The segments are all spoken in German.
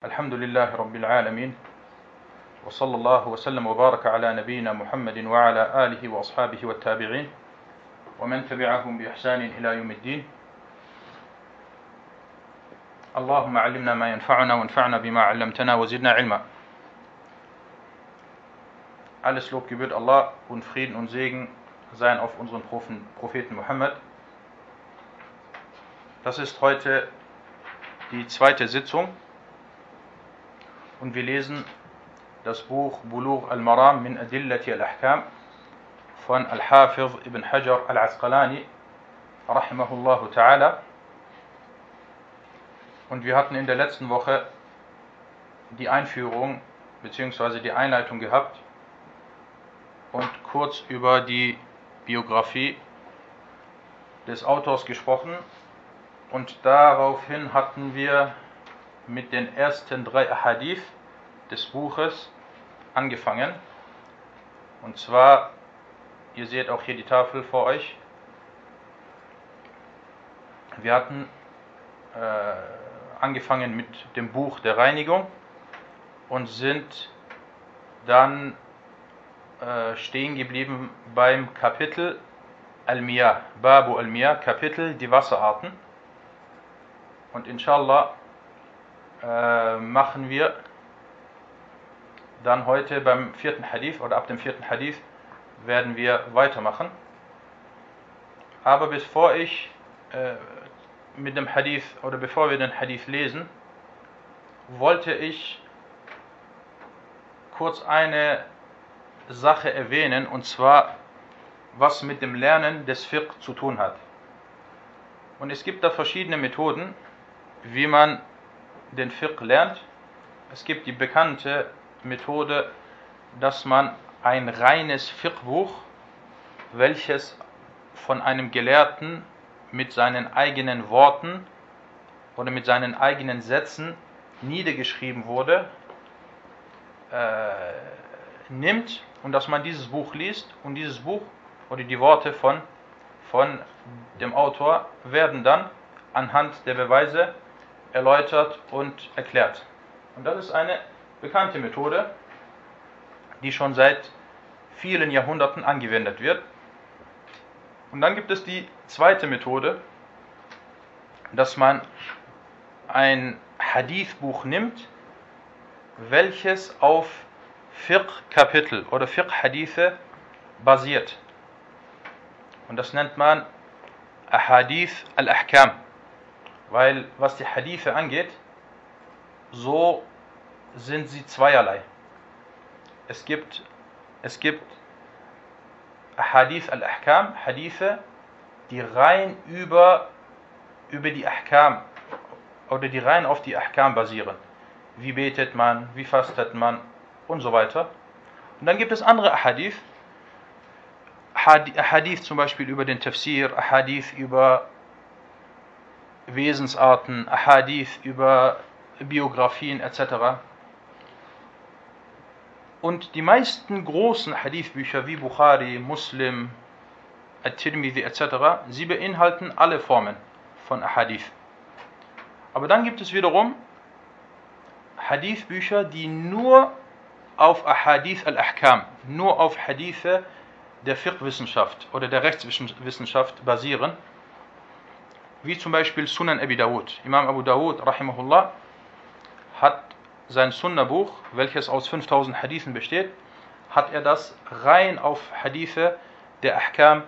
الحمد لله رب العالمين وصلى الله وسلم وبارك على نبينا محمد وعلى آله وأصحابه والتابعين ومن تبعهم بإحسان إلى يوم الدين. اللهم علمنا ما ينفعنا وانفعنا بما علمتنا وزدنا علما. Alles Lob gebührt Allah und Frieden und Segen seien auf unseren Propheten Muhammad. Das ist heute die zweite Sitzung. Und wir lesen das Buch Bulugh al-Maram min Adillati al-Ahkam von Al-Hafiz ibn Hajar al-Asqalani rahimahullahu ta'ala und wir hatten in der letzten Woche die Einführung bzw. die Einleitung gehabt und kurz über die Biografie des Autors gesprochen und daraufhin hatten wir mit den ersten drei Hadith des Buches angefangen. Und zwar, ihr seht auch hier die Tafel vor euch. Wir hatten äh, angefangen mit dem Buch der Reinigung und sind dann äh, stehen geblieben beim Kapitel Al-Miyah, Babu Al-Miyah, Kapitel die Wasserarten. Und inshallah äh, machen wir dann heute beim vierten Hadith oder ab dem vierten Hadith werden wir weitermachen. Aber bevor ich äh, mit dem Hadith oder bevor wir den Hadith lesen, wollte ich kurz eine Sache erwähnen und zwar was mit dem Lernen des Fiqh zu tun hat. Und es gibt da verschiedene Methoden, wie man den Fiqh lernt. Es gibt die bekannte Methode, dass man ein reines Fiqh-Buch, welches von einem Gelehrten mit seinen eigenen Worten oder mit seinen eigenen Sätzen niedergeschrieben wurde, äh, nimmt und dass man dieses Buch liest und dieses Buch oder die Worte von, von dem Autor werden dann anhand der Beweise erläutert und erklärt. Und das ist eine bekannte Methode, die schon seit vielen Jahrhunderten angewendet wird. Und dann gibt es die zweite Methode, dass man ein Hadith-Buch nimmt, welches auf Fiqh-Kapitel oder Fiqh-Hadithe basiert. Und das nennt man Ahadith al-Ahkam. Weil was die Hadithe angeht, so sind sie zweierlei. Es gibt, es gibt Hadith al-Ahkam, Hadithe, die rein über, über die Ahkam oder die rein auf die Ahkam basieren. Wie betet man, wie fastet man und so weiter. Und dann gibt es andere Hadith, Hadith zum Beispiel über den Tafsir, Hadith über Wesensarten, Hadith über Biografien etc. Und die meisten großen Hadithbücher wie Bukhari, Muslim, At-Tirmidhi etc., sie beinhalten alle Formen von Hadith. Aber dann gibt es wiederum Hadithbücher, die nur auf Ahadith al-Ahkam, nur auf Hadithe der Fiqh-Wissenschaft oder der Rechtswissenschaft basieren, wie zum Beispiel Sunan Abi Dawud. Imam Abu Dawud, rahimahullah, hat sein Sunnah-Buch, welches aus 5000 Hadithen besteht, hat er das rein auf Hadithe der Ahkam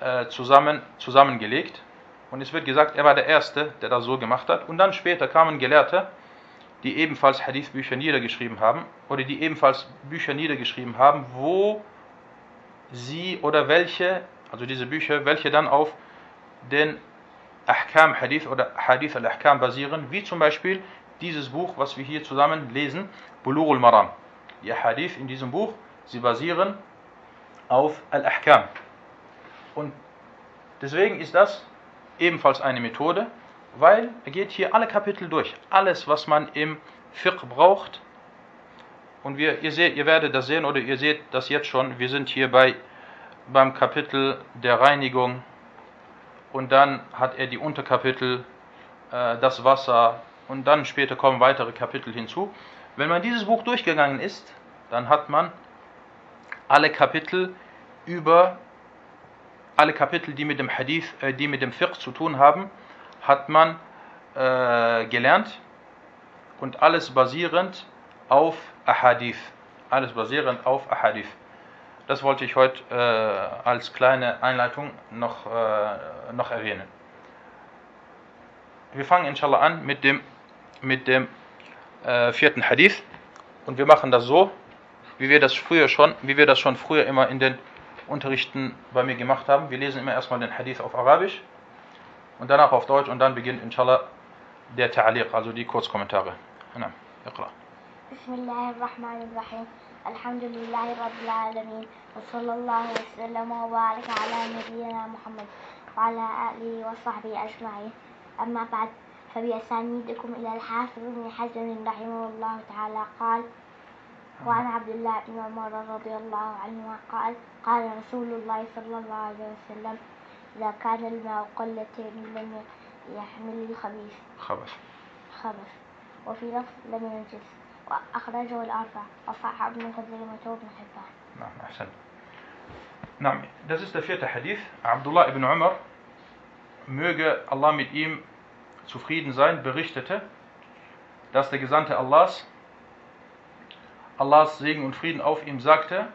äh, zusammen, zusammengelegt. Und es wird gesagt, er war der Erste, der das so gemacht hat. Und dann später kamen Gelehrte, die ebenfalls Hadithbücher niedergeschrieben haben, oder die ebenfalls Bücher niedergeschrieben haben, wo sie oder welche, also diese Bücher, welche dann auf den Ahkam Hadith oder Hadith al-Ahkam basieren, wie zum Beispiel dieses Buch, was wir hier zusammen lesen, Bulughul Maram. Die Hadith in diesem Buch, sie basieren auf Al-Ahkam. Und deswegen ist das ebenfalls eine Methode, weil er geht hier alle Kapitel durch. Alles, was man im Fiqh braucht. Und wir, ihr, seht, ihr werdet das sehen oder ihr seht das jetzt schon. Wir sind hier bei, beim Kapitel der Reinigung. Und dann hat er die Unterkapitel, äh, das Wasser, und dann später kommen weitere Kapitel hinzu. Wenn man dieses Buch durchgegangen ist, dann hat man alle Kapitel über alle Kapitel, die mit dem Hadith, äh, die mit dem Fiqh zu tun haben, hat man äh, gelernt und alles basierend auf Ahadith. Alles basierend auf Ahadith. Das wollte ich heute äh, als kleine Einleitung noch, äh, noch erwähnen. Wir fangen inshallah an mit dem, mit dem äh, vierten Hadith und wir machen das so, wie wir das früher schon, wie wir das schon früher immer in den Unterrichten bei mir gemacht haben. Wir lesen immer erstmal den Hadith auf Arabisch und danach auf Deutsch und dann beginnt inshallah der Ta'aliq, also die Kurzkommentare. Na, اقرأ. بسم الله الرحمن الرحيم الحمد لله رب العالمين وصلى الله وسلم وبارك على نبينا محمد وعلى آله وصحبه أجمعين. أما بعد فبأسانيدكم إلى الحافظ بن حزم رحمه الله تعالى قال وعن عبد الله بن عمر رضي الله عنهما قال قال رسول الله صلى الله عليه وسلم إذا كان الماء قلتين لم يحمل الخبيث. خبث. خبث. وفي لفظ لم ينجس. وأخرجه الأربع وصححه ابن خزيمة وابن حبان نعم أحسن نعم das ist der vierte Hadith Abdullah ibn Umar möge Allah mit ihm zufrieden sein berichtete dass der Gesandte Allahs Allahs Segen und Frieden auf ihm sagte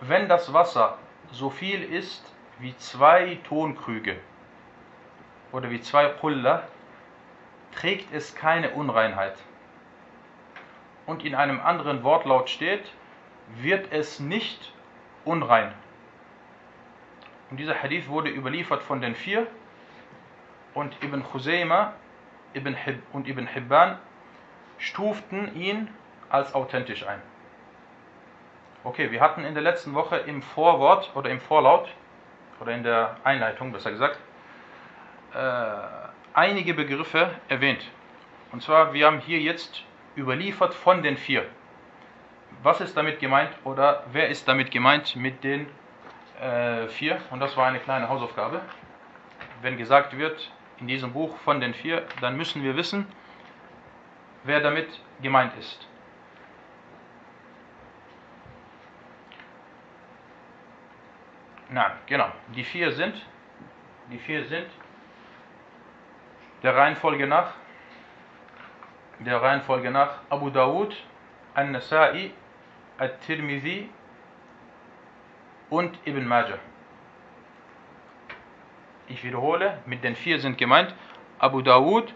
wenn das Wasser so viel ist wie zwei Tonkrüge oder wie zwei Qulla, trägt es keine Unreinheit. Und in einem anderen Wortlaut steht, wird es nicht unrein. Und dieser Hadith wurde überliefert von den vier und Ibn Khuzayma Ibn und Ibn Hibban stuften ihn als authentisch ein. Okay, wir hatten in der letzten Woche im Vorwort oder im Vorlaut oder in der Einleitung besser gesagt äh, einige Begriffe erwähnt. Und zwar, wir haben hier jetzt überliefert von den vier. Was ist damit gemeint oder wer ist damit gemeint mit den äh, vier? Und das war eine kleine Hausaufgabe. Wenn gesagt wird in diesem Buch von den vier, dann müssen wir wissen, wer damit gemeint ist. Na, genau. Die vier sind, die vier sind der Reihenfolge nach, der Reihenfolge nach Abu Dawud, An-Nasa'i, At-Tirmidhi und Ibn Majah. Ich wiederhole, mit den vier sind gemeint Abu Dawud,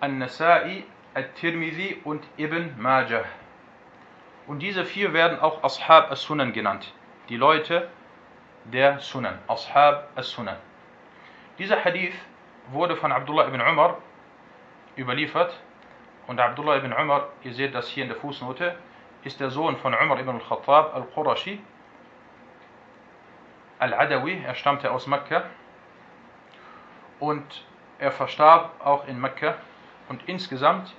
An-Nasa'i, At-Tirmidhi und Ibn Majah. Und diese vier werden auch Ashab as-Sunan genannt. Die Leute der Sunan, Ashab as-Sunan. Dieser Hadith wurde von Abdullah ibn Umar überliefert. Und Abdullah ibn Umar, ihr seht das hier in der Fußnote, ist der Sohn von Umar ibn al-Khattab al-Qurashi, al-Adawi, er stammte aus Mekka. Und er verstarb auch in Mekka. Und insgesamt,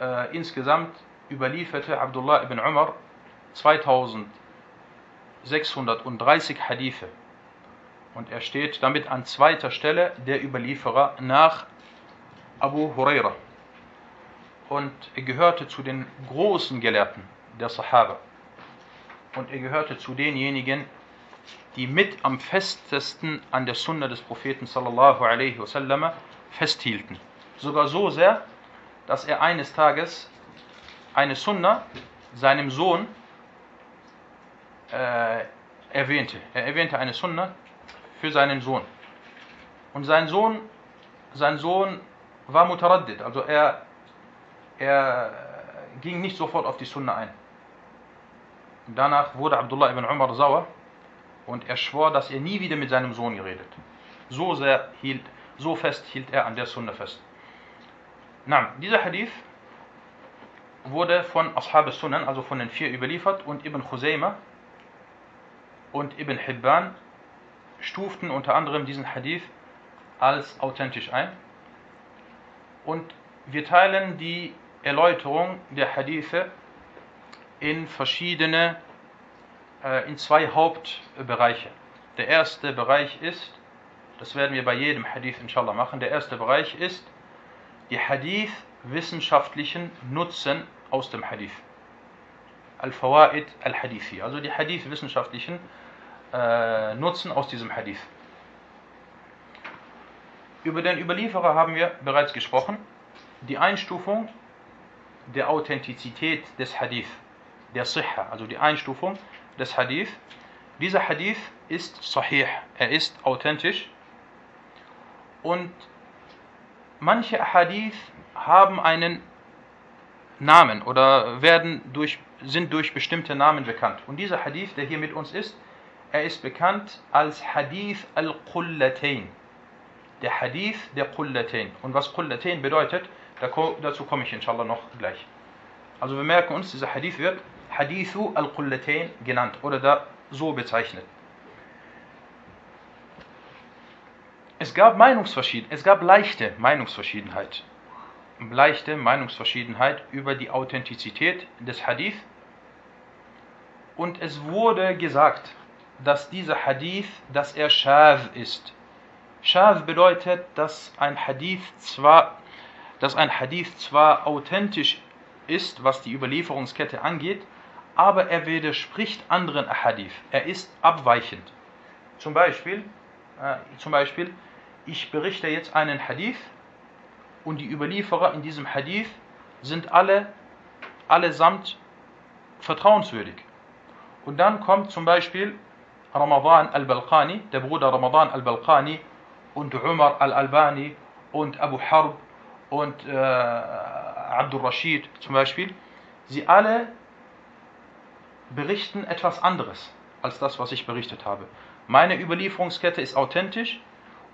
äh, insgesamt überlieferte Abdullah ibn Umar 2630 Hadithe und er steht damit an zweiter Stelle der Überlieferer nach Abu Huraira. Und er gehörte zu den großen Gelehrten der Sahaba. Und er gehörte zu denjenigen, die mit am festesten an der Sunna des Propheten sallallahu alaihi wasallam festhielten. Sogar so sehr, dass er eines Tages eine Sunna seinem Sohn äh, erwähnte. Er erwähnte eine Sunna für seinen Sohn. Und sein Sohn, sein Sohn war mutaraddid, also er, er ging nicht sofort auf die Sunna ein. Danach wurde Abdullah ibn Umar sauer und er schwor, dass er nie wieder mit seinem Sohn geredet. So sehr hielt, so fest hielt er an der Sunna fest. Na, dieser Hadith wurde von Ashab al-Sunan, also von den vier überliefert und Ibn Khuzayma und Ibn Hibban stuften unter anderem diesen Hadith als authentisch ein. Und wir teilen die Erläuterung der Hadithe in verschiedene, äh, in zwei Hauptbereiche. Der erste Bereich ist, das werden wir bei jedem Hadith inshallah machen, der erste Bereich ist die Hadith-wissenschaftlichen Nutzen aus dem Hadith. Al-Fawaid al-Hadithi, also die Hadith-wissenschaftlichen äh, Nutzen aus diesem Hadith. Über den Überlieferer haben wir bereits gesprochen. Die Einstufung der Authentizität des Hadith, der Sihha, also die Einstufung des Hadith. Dieser Hadith ist sahih, er ist authentisch und manche Hadith haben einen Namen oder werden durch, sind durch bestimmte Namen bekannt. Und dieser Hadith, der hier mit uns ist, er ist bekannt als Hadith al-Qullatain. Der Hadith der Qullatain. Und was Qullatain bedeutet, dazu komme ich inshallah noch gleich. Also wir merken uns, dieser Hadith wird Hadithu al-Qullatain genannt oder da so bezeichnet. Es gab Meinungsverschiedenheit, es gab leichte Meinungsverschiedenheit. Leichte Meinungsverschiedenheit über die Authentizität des Hadith. Und es wurde gesagt, dass dieser Hadith, dass er Shav ist. Shav bedeutet, dass ein Hadith zwar, dass ein Hadith zwar authentisch ist, was die Überlieferungskette angeht, aber er widerspricht anderen Hadith. Er ist abweichend. Zum Beispiel, äh, zum Beispiel, ich berichte jetzt einen Hadith und die Überlieferer in diesem Hadith sind alle allesamt vertrauenswürdig. Und dann kommt zum Beispiel Ramadan al-Balqani, der Bruder Ramadan al-Balqani und Umar al-Albani und Abu Harb und äh, Abdul Rashid zum Beispiel. Sie alle berichten etwas anderes als das, was ich berichtet habe. Meine Überlieferungskette ist authentisch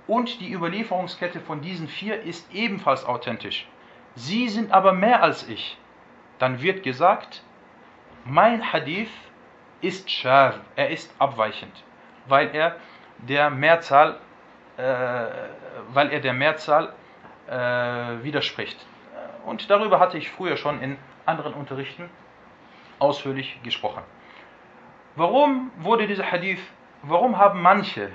und die Überlieferungskette von diesen vier ist ebenfalls authentisch. Sie sind aber mehr als ich. Dann wird gesagt, mein Hadith ist schar, er ist abweichend, weil er der Mehrzahl, äh, weil er der Mehrzahl äh, widerspricht. Und darüber hatte ich früher schon in anderen Unterrichten ausführlich gesprochen. Warum wurde dieser Hadith, warum haben manche,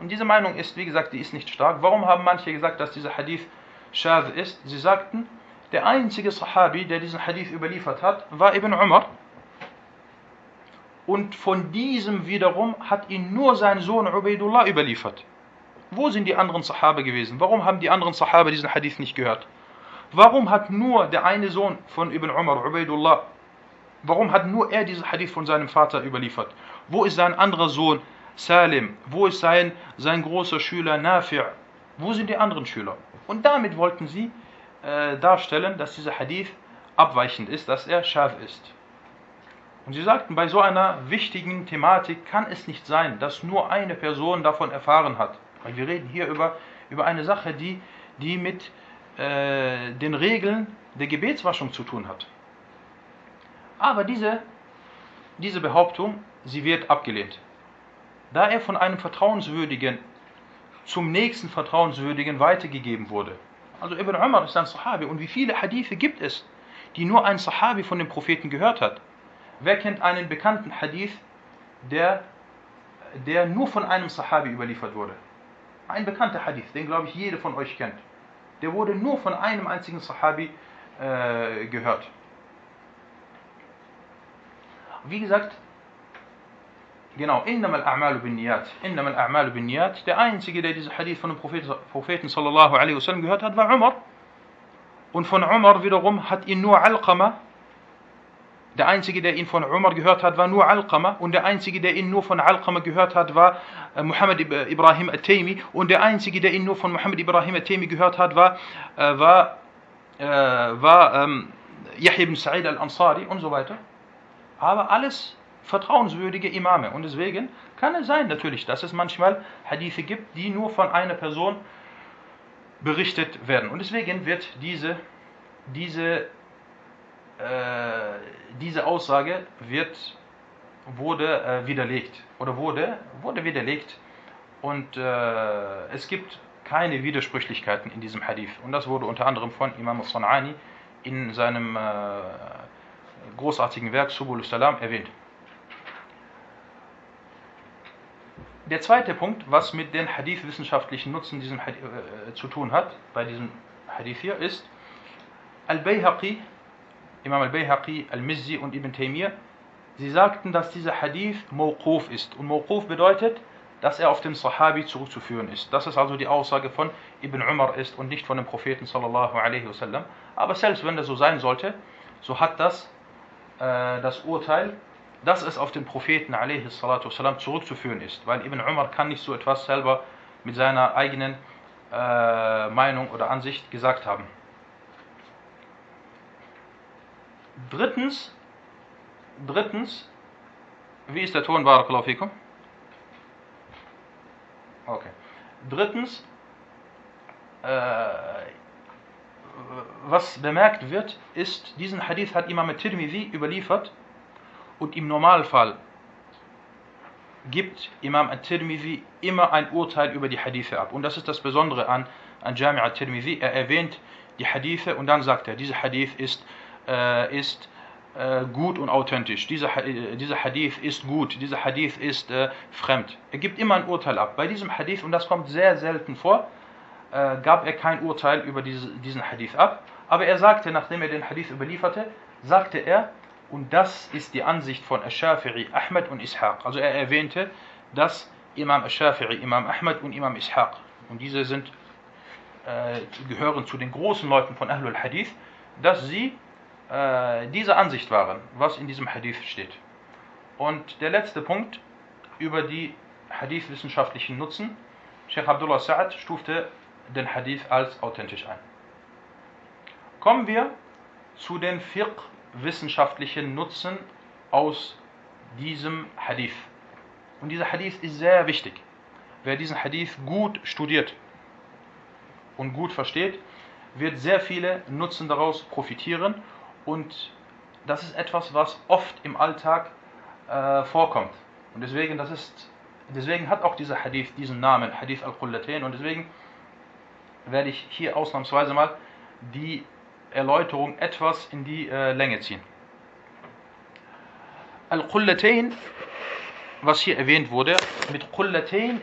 und diese Meinung ist, wie gesagt, die ist nicht stark, warum haben manche gesagt, dass dieser Hadith Shadh ist? Sie sagten, der einzige Sahabi, der diesen Hadith überliefert hat, war Ibn Umar. Und von diesem wiederum hat ihn nur sein Sohn Ubaidullah überliefert. Wo sind die anderen Sahabe gewesen? Warum haben die anderen Sahabe diesen Hadith nicht gehört? Warum hat nur der eine Sohn von Ibn Umar, Ubaidullah, Warum hat nur er diesen Hadith von seinem Vater überliefert? Wo ist sein anderer Sohn Salim? Wo ist sein, sein großer Schüler Nafi'? Wo sind die anderen Schüler? Und damit wollten sie äh, darstellen, dass dieser Hadith abweichend ist, dass er scharf ist. Und sie sagten, bei so einer wichtigen Thematik kann es nicht sein, dass nur eine Person davon erfahren hat. Weil wir reden hier über, über eine Sache, die, die mit äh, den Regeln der Gebetswaschung zu tun hat. Aber diese, diese Behauptung, sie wird abgelehnt. Da er von einem Vertrauenswürdigen zum nächsten Vertrauenswürdigen weitergegeben wurde. Also Ibn Umar ist ein Sahabi. Und wie viele Hadithe gibt es, die nur ein Sahabi von dem Propheten gehört hat? Wer kennt einen bekannten Hadith, der, der nur von einem Sahabi überliefert wurde? Ein bekannter Hadith, den glaube ich jeder von euch kennt. Der wurde nur von einem einzigen Sahabi äh, gehört. Wie gesagt, genau, innam al-a'malu bin niyat. Innam al-a'malu bin niyat. Der einzige, der diesen Hadith von dem Propheten, Propheten wasallam gehört hat, war Umar. Und von Umar wiederum hat ihn nur Alqama. Der einzige, der ihn von Umar gehört hat, war nur Alqama. Und der einzige, der ihn nur von Alqama gehört hat, war äh, Muhammad Ibrahim al-Taymi. Und der einzige, der ihn nur von Muhammad Ibrahim al-Taymi gehört hat, war, äh, war, äh, war ähm, Yahya ibn Sa'id al-Ansari und so weiter aber alles vertrauenswürdige Imame. Und deswegen kann es sein natürlich, dass es manchmal Hadithe gibt, die nur von einer Person berichtet werden. Und deswegen wird diese, diese, diese Aussage wird, wurde äh, widerlegt oder wurde, wurde widerlegt. Und äh, es gibt keine Widersprüchlichkeiten in diesem Hadith. Und das wurde unter anderem von Imam al-San'ani in seinem äh, großartigen Werk Subul Salam erwähnt. Der zweite Punkt, was mit den hadith-wissenschaftlichen Nutzen diesem Hadith, äh, zu tun hat, bei diesem Hadith hier ist Al-Bayhaqi, Imam Al-Bayhaqi, Al-Mizzi und Ibn Taymiyyah, sie sagten, dass dieser Hadith Mawquf ist. Und Mawquf bedeutet, dass er auf den Sahabi zurückzuführen ist. Das ist also die Aussage von Ibn Umar ist und nicht von dem Propheten sallallahu alaihi wasallam. Aber selbst wenn das so sein sollte, so hat das äh, das Urteil, dass es auf den Propheten alaihi wasallam zurückzuführen ist. Weil Ibn Umar kann nicht so etwas selber mit seiner eigenen äh, Meinung oder Ansicht gesagt haben. Drittens, drittens, wie ist der Ton, Barakallahu fikum? Okay. Drittens, äh, was bemerkt wird, ist, diesen Hadith hat Imam Tirmidhi überliefert und im Normalfall gibt Imam At-Tirmidhi immer ein Urteil über die Hadithe ab. Und das ist das Besondere an, an Jami' At-Tirmidhi. Er erwähnt die Hadithe und dann sagt er, dieser Hadith ist, äh, ist äh, gut und authentisch. Dieser, äh, dieser Hadith ist gut, dieser Hadith ist äh, fremd. Er gibt immer ein Urteil ab. Bei diesem Hadith, und das kommt sehr selten vor, äh, gab er kein Urteil über diese, diesen Hadith ab. Aber er sagte, nachdem er den Hadith überlieferte, sagte er, und das ist die Ansicht von Ash-Shafi'i, Ahmed und Ishaq. Also er erwähnte, dass Imam Ash-Shafi'i, Imam Ahmed und Imam Ishaq, und diese sind, äh, gehören zu den großen Leuten von Ahlul Hadith, dass sie äh, dieser Ansicht waren, was in diesem Hadith steht. Und der letzte Punkt über die Hadith-wissenschaftlichen Nutzen. Sheikh Abdullah Sa'ad stufte den Hadith als authentisch ein. Kommen wir zu den Fiqh wissenschaftlichen Nutzen aus diesem Hadith. Und dieser Hadith ist sehr wichtig. Wer diesen Hadith gut studiert und gut versteht, wird sehr viele Nutzen daraus profitieren und das ist etwas, was oft im Alltag äh, vorkommt. Und deswegen, das ist, deswegen hat auch dieser Hadith diesen Namen, Hadith al-Qullatain. Und deswegen werde ich hier ausnahmsweise mal die Erläuterung etwas in die äh, Länge ziehen. Al-Qullatain, was hier erwähnt wurde, mit Qullatain,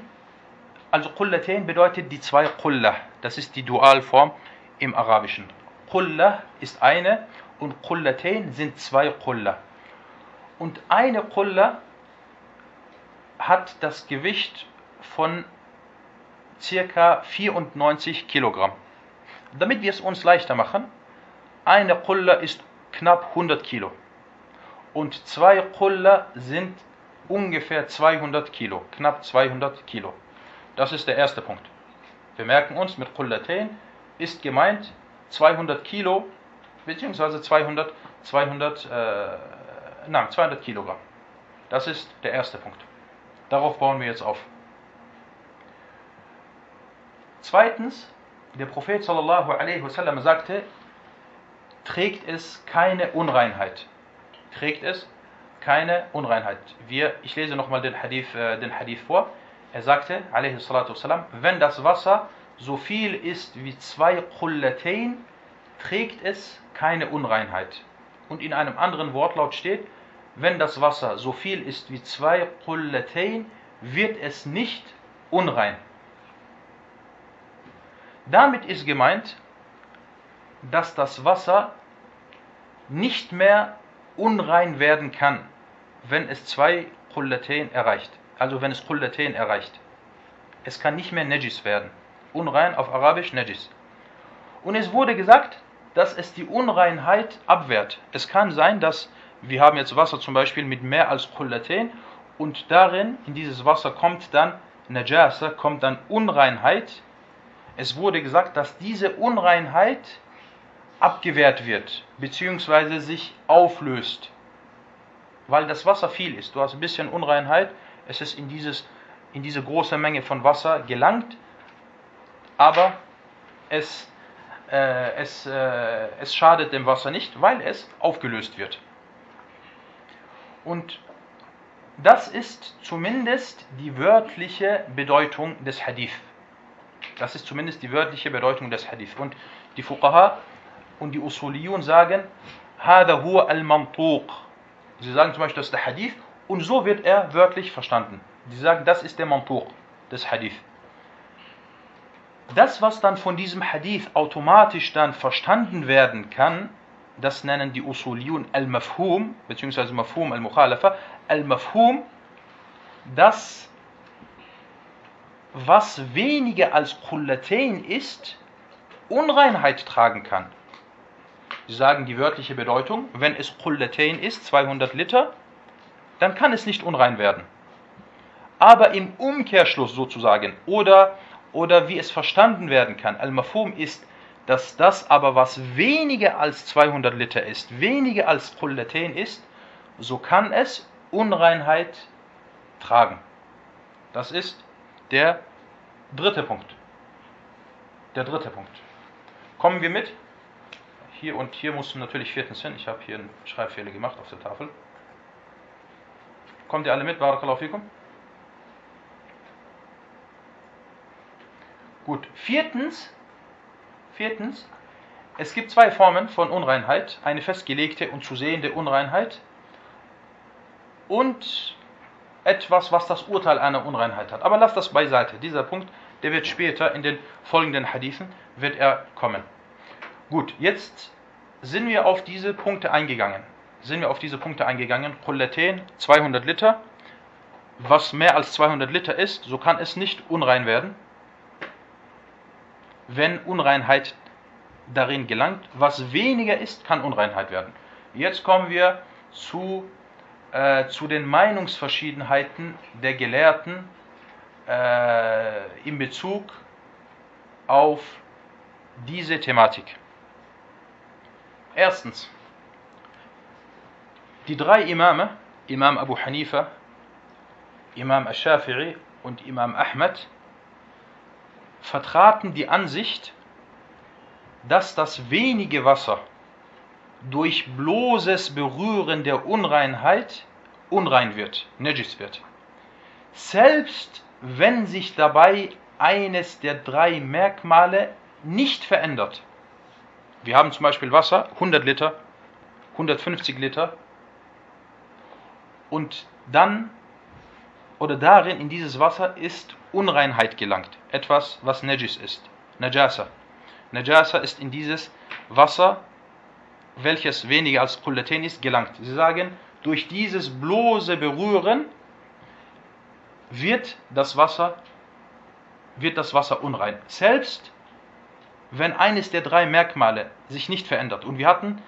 also Qullatain bedeutet die zwei Qullah, das ist die Dualform im Arabischen. Qullah ist eine und Qullatain sind zwei Qullah. Und eine Qullah hat das Gewicht von circa 94 Kilogramm. Damit wir es uns leichter machen, eine Qulla ist knapp 100 Kilo und zwei Qulla sind ungefähr 200 Kilo, knapp 200 Kilo. Das ist der erste Punkt. Wir merken uns, mit Qullatain ist gemeint 200 Kilo beziehungsweise 200, 200, äh, nein, 200 Kilogramm. Das ist der erste Punkt. Darauf bauen wir jetzt auf. Zweitens, der Prophet sallallahu wasallam sagte, trägt es keine Unreinheit. Trägt es keine Unreinheit. Wir, ich lese nochmal den Hadith, äh, den Hadith vor. Er sagte, wasalam, wenn das Wasser so viel ist wie zwei Qullatain, trägt es keine Unreinheit. Und in einem anderen Wortlaut steht, wenn das Wasser so viel ist wie zwei Qullatain, wird es nicht unrein. Damit ist gemeint, dass das Wasser nicht mehr unrein werden kann, wenn es zwei Qullatain erreicht. Also wenn es Qullatain erreicht. Es kann nicht mehr Najis werden. Unrein auf Arabisch Najis. Und es wurde gesagt, dass es die Unreinheit abwehrt. Es kann sein, dass wir haben jetzt Wasser zum Beispiel mit mehr als Qullatain und darin, in dieses Wasser kommt dann Najasa, kommt dann Unreinheit. Es wurde gesagt, dass diese Unreinheit abgewehrt wird, beziehungsweise sich auflöst, weil das Wasser viel ist. Du hast ein bisschen Unreinheit, es ist in, dieses, in diese große Menge von Wasser gelangt, aber es, äh, es, äh, es schadet dem Wasser nicht, weil es aufgelöst wird. Und das ist zumindest die wörtliche Bedeutung des Hadith. Das ist zumindest die wörtliche Bedeutung des Hadith. Und die Fuqaha und die Usuliyun sagen, هذا هو المنطوق. Sie sagen zum Beispiel, das ist der Hadith und so wird er wörtlich verstanden. Sie sagen, das ist der Mantuq des Hadith. Das, was dann von diesem Hadith automatisch dann verstanden werden kann, das nennen die Usuliyun al-Mafhum, beziehungsweise Mafhum al-Mukhalafa, al-Mafhum, das, was weniger als Kullatain ist, Unreinheit tragen kann. Sie sagen die wörtliche Bedeutung, wenn es Kullatain ist, 200 Liter, dann kann es nicht unrein werden. Aber im Umkehrschluss sozusagen, oder, oder wie es verstanden werden kann, Al-Mafhum ist, dass das aber, was weniger als 200 Liter ist, weniger als Kullatain ist, so kann es Unreinheit tragen. Das ist der dritte Punkt. Der dritte Punkt. Kommen wir mit. Hier und hier mussten natürlich viertens hin. Ich habe hier einen Schreibfehler gemacht auf der Tafel. Kommt ihr alle mit? Barakallahu fikum. Gut. Viertens. Viertens. Es gibt zwei Formen von Unreinheit. Eine festgelegte und zu sehende Unreinheit. Und etwas, was das Urteil einer Unreinheit hat. Aber lass das beiseite. Dieser Punkt, der wird später in den folgenden Hadithen, wird er kommen. Gut, jetzt sind wir auf diese Punkte eingegangen. Sind wir auf diese Punkte eingegangen. Kullaten, 200 Liter. Was mehr als 200 Liter ist, so kann es nicht unrein werden. Wenn Unreinheit darin gelangt, was weniger ist, kann Unreinheit werden. Jetzt kommen wir zu äh, zu den Meinungsverschiedenheiten der Gelehrten äh, in Bezug auf diese Thematik. Erstens, die drei Imame, Imam Abu Hanifa, Imam Ash-Shafi'i und Imam Ahmad, vertraten die Ansicht, dass das wenige Wasser, durch bloßes Berühren der Unreinheit unrein wird, Najis wird. Selbst wenn sich dabei eines der drei Merkmale nicht verändert. Wir haben zum Beispiel Wasser, 100 Liter, 150 Liter und dann oder darin in dieses Wasser ist Unreinheit gelangt, etwas was Najis ist, Najasa. Najasa ist in dieses Wasser welches weniger als Kullatain ist, gelangt. Sie sagen, durch dieses bloße Berühren wird das Wasser, wird das Wasser unrein. Selbst wenn eines der drei Merkmale sich nicht verändert. Und wir hatten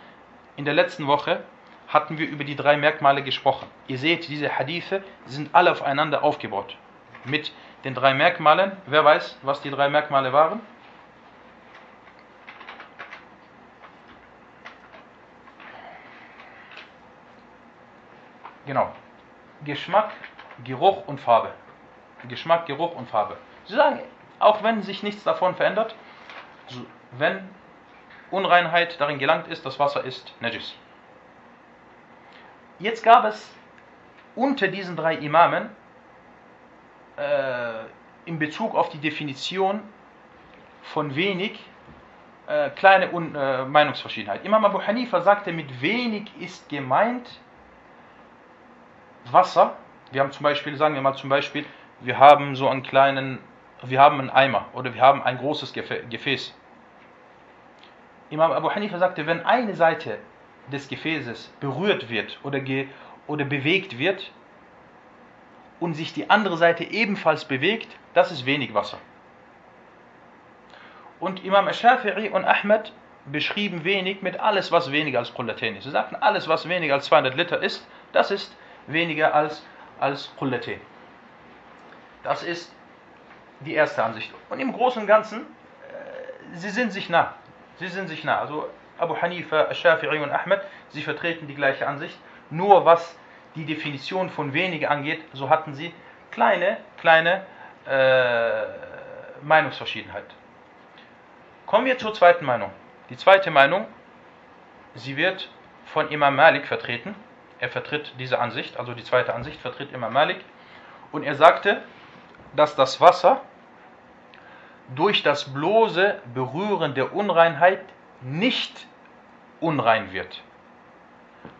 in der letzten Woche hatten wir über die drei Merkmale gesprochen. Ihr seht, diese Hadithe sind alle aufeinander aufgebaut. Mit den drei Merkmalen. Wer weiß, was die drei Merkmale waren? Genau. Geschmack, Geruch und Farbe. Geschmack, Geruch und Farbe. Sie sagen, auch wenn sich nichts davon verändert, wenn Unreinheit darin gelangt ist, das Wasser ist Najis. Jetzt gab es unter diesen drei Imamen äh, in Bezug auf die Definition von wenig äh, kleine Un äh, Meinungsverschiedenheit. Imam Abu Hanifa sagte, mit wenig ist gemeint Wasser, wir haben zum Beispiel, sagen wir mal zum Beispiel, wir haben so einen kleinen, wir haben einen Eimer oder wir haben ein großes Gefäß. Imam Abu Hanifa sagte, wenn eine Seite des Gefäßes berührt wird oder, ge, oder bewegt wird und sich die andere Seite ebenfalls bewegt, das ist wenig Wasser. Und Imam Shafi'i und Ahmed beschrieben wenig mit alles, was weniger als Qullatain ist. Sie sagten, alles, was weniger als 200 Liter ist, das ist weniger als, als Qullete. Das ist die erste Ansicht. Und im Großen und Ganzen, äh, sie sind sich nah. Sie sind sich nah. Also Abu Hanifa, Shafi'i und Ahmed, sie vertreten die gleiche Ansicht. Nur was die Definition von weniger angeht, so hatten sie kleine, kleine äh, Meinungsverschiedenheit. Kommen wir zur zweiten Meinung. Die zweite Meinung, sie wird von Imam Malik vertreten er vertritt diese Ansicht, also die zweite Ansicht vertritt immer Malik. Und er sagte, dass das Wasser durch das bloße Berühren der Unreinheit nicht unrein wird,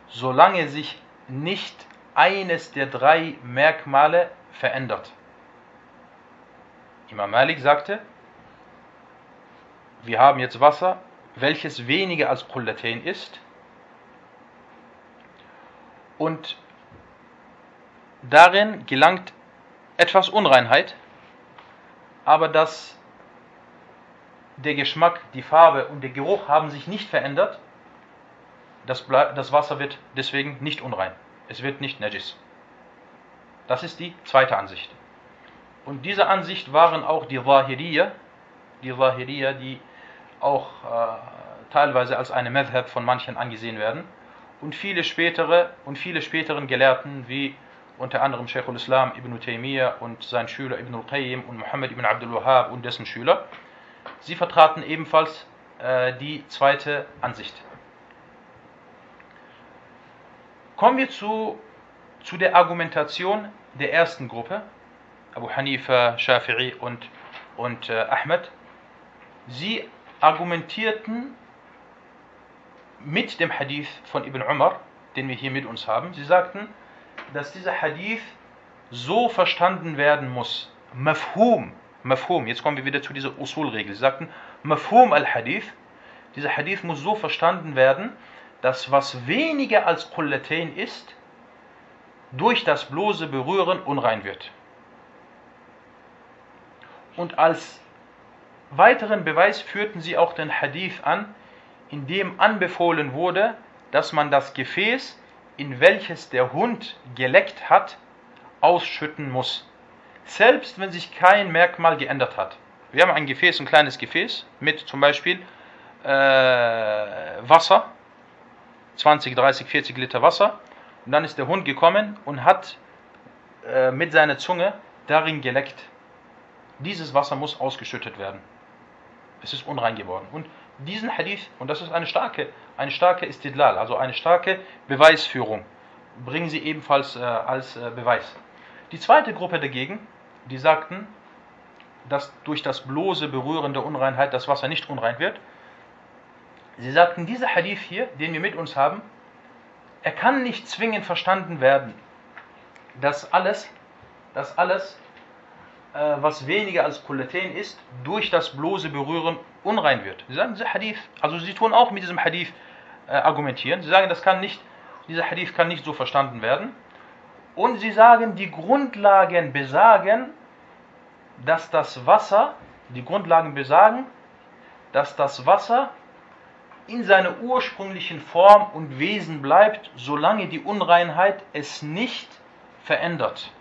solange sich nicht eines der drei Merkmale verändert. Imam Malik sagte, wir haben jetzt Wasser, welches weniger als Qullatain ist. Und darin gelangt etwas Unreinheit, aber das der Geschmack, die Farbe und der Geruch haben sich nicht verändert, das, das Wasser wird deswegen nicht unrein. Es wird nicht najis. Das ist die zweite Ansicht. Und diese Ansicht waren auch die Zahiriya, die Zahiriya, die auch äh, teilweise als eine Madhab von manchen angesehen werden. Und viele spätere und viele späteren Gelehrten wie unter anderem Sheikhul Islam ibn Taymiyyah und sein Schüler Ibn al-Qayyim und Muhammad ibn Abdul Wahhab und dessen Schüler, sie vertraten ebenfalls äh, die zweite Ansicht. Kommen wir zu, zu der Argumentation der ersten Gruppe, Abu Hanifa, Shafi'i und, und äh, Ahmed. Sie argumentierten mit dem Hadith von Ibn Umar, den wir hier mit uns haben. Sie sagten, dass dieser Hadith so verstanden werden muss. Mafhum, Mafhum, jetzt kommen wir wieder zu dieser Usul-Regel. Sie sagten, Mafhum al-Hadith, dieser Hadith muss so verstanden werden, dass was weniger als Qullatain ist, durch das bloße Berühren unrein wird. Und als weiteren Beweis führten sie auch den Hadith an, in dem anbefohlen wurde, dass man das Gefäß, in welches der Hund geleckt hat, ausschütten muss. Selbst wenn sich kein Merkmal geändert hat. Wir haben ein Gefäß, ein kleines Gefäß mit zum Beispiel äh, Wasser 20, 30, 40 Liter Wasser. Und dann ist der Hund gekommen und hat äh, mit seiner Zunge darin geleckt. Dieses Wasser muss ausgeschüttet werden. Es ist unrein geworden. Und diesen Hadith, und das ist eine starke, eine starke Istidlal, also eine starke Beweisführung, bringen sie ebenfalls äh, als äh, Beweis. Die zweite Gruppe dagegen, die sagten, dass durch das bloße Berühren der Unreinheit das Wasser nicht unrein wird, Sie sagten, dieser Hadith hier, den wir mit uns haben, er kann nicht zwingend verstanden werden, dass alles, dass alles äh, was weniger als Kullatain ist, durch das bloße Berühren unrein wird. Sie sagen, dieser Hadith, also sie tun auch mit diesem Hadith äh, argumentieren. Sie sagen, das kann nicht, dieser Hadith kann nicht so verstanden werden. Und sie sagen, die Grundlagen besagen, dass das Wasser, die Grundlagen besagen, dass das Wasser in seiner ursprünglichen Form und Wesen bleibt, solange die Unreinheit es nicht verändert.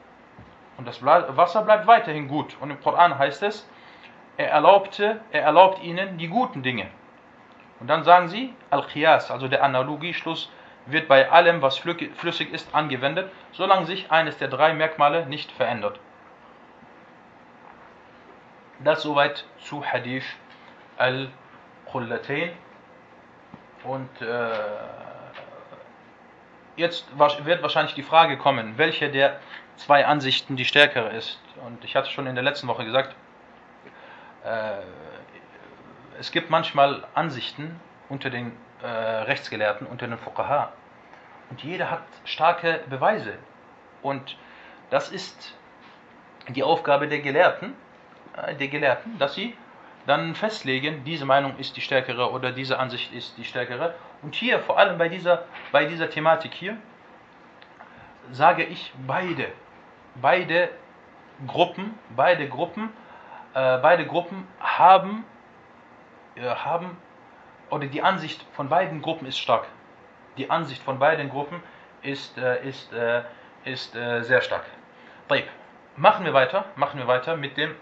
Und das Wasser bleibt weiterhin gut. Und im Koran heißt es, er, erlaubte, er erlaubt ihnen die guten Dinge. Und dann sagen sie, Al-Qiyas, also der Analogieschluss, wird bei allem, was flüssig ist, angewendet, solange sich eines der drei Merkmale nicht verändert. Das soweit zu Hadith al-Qullatain. Und äh, jetzt wird wahrscheinlich die Frage kommen, welche der zwei Ansichten die stärkere ist. Und ich hatte schon in der letzten Woche gesagt, äh, es gibt manchmal Ansichten unter den äh, Rechtsgelehrten, unter den Fuqaha. Und jeder hat starke Beweise. Und das ist die Aufgabe der Gelehrten, äh, der Gelehrten, dass sie dann festlegen, diese Meinung ist die stärkere oder diese Ansicht ist die stärkere. Und hier, vor allem bei dieser, bei dieser Thematik hier, sage ich beide, beide Gruppen, beide Gruppen, äh, beide Gruppen haben, äh, haben, oder die Ansicht von beiden Gruppen ist stark. Die Ansicht von beiden Gruppen ist, äh, ist, äh, ist äh, sehr stark. Machen wir weiter, machen wir weiter mit dem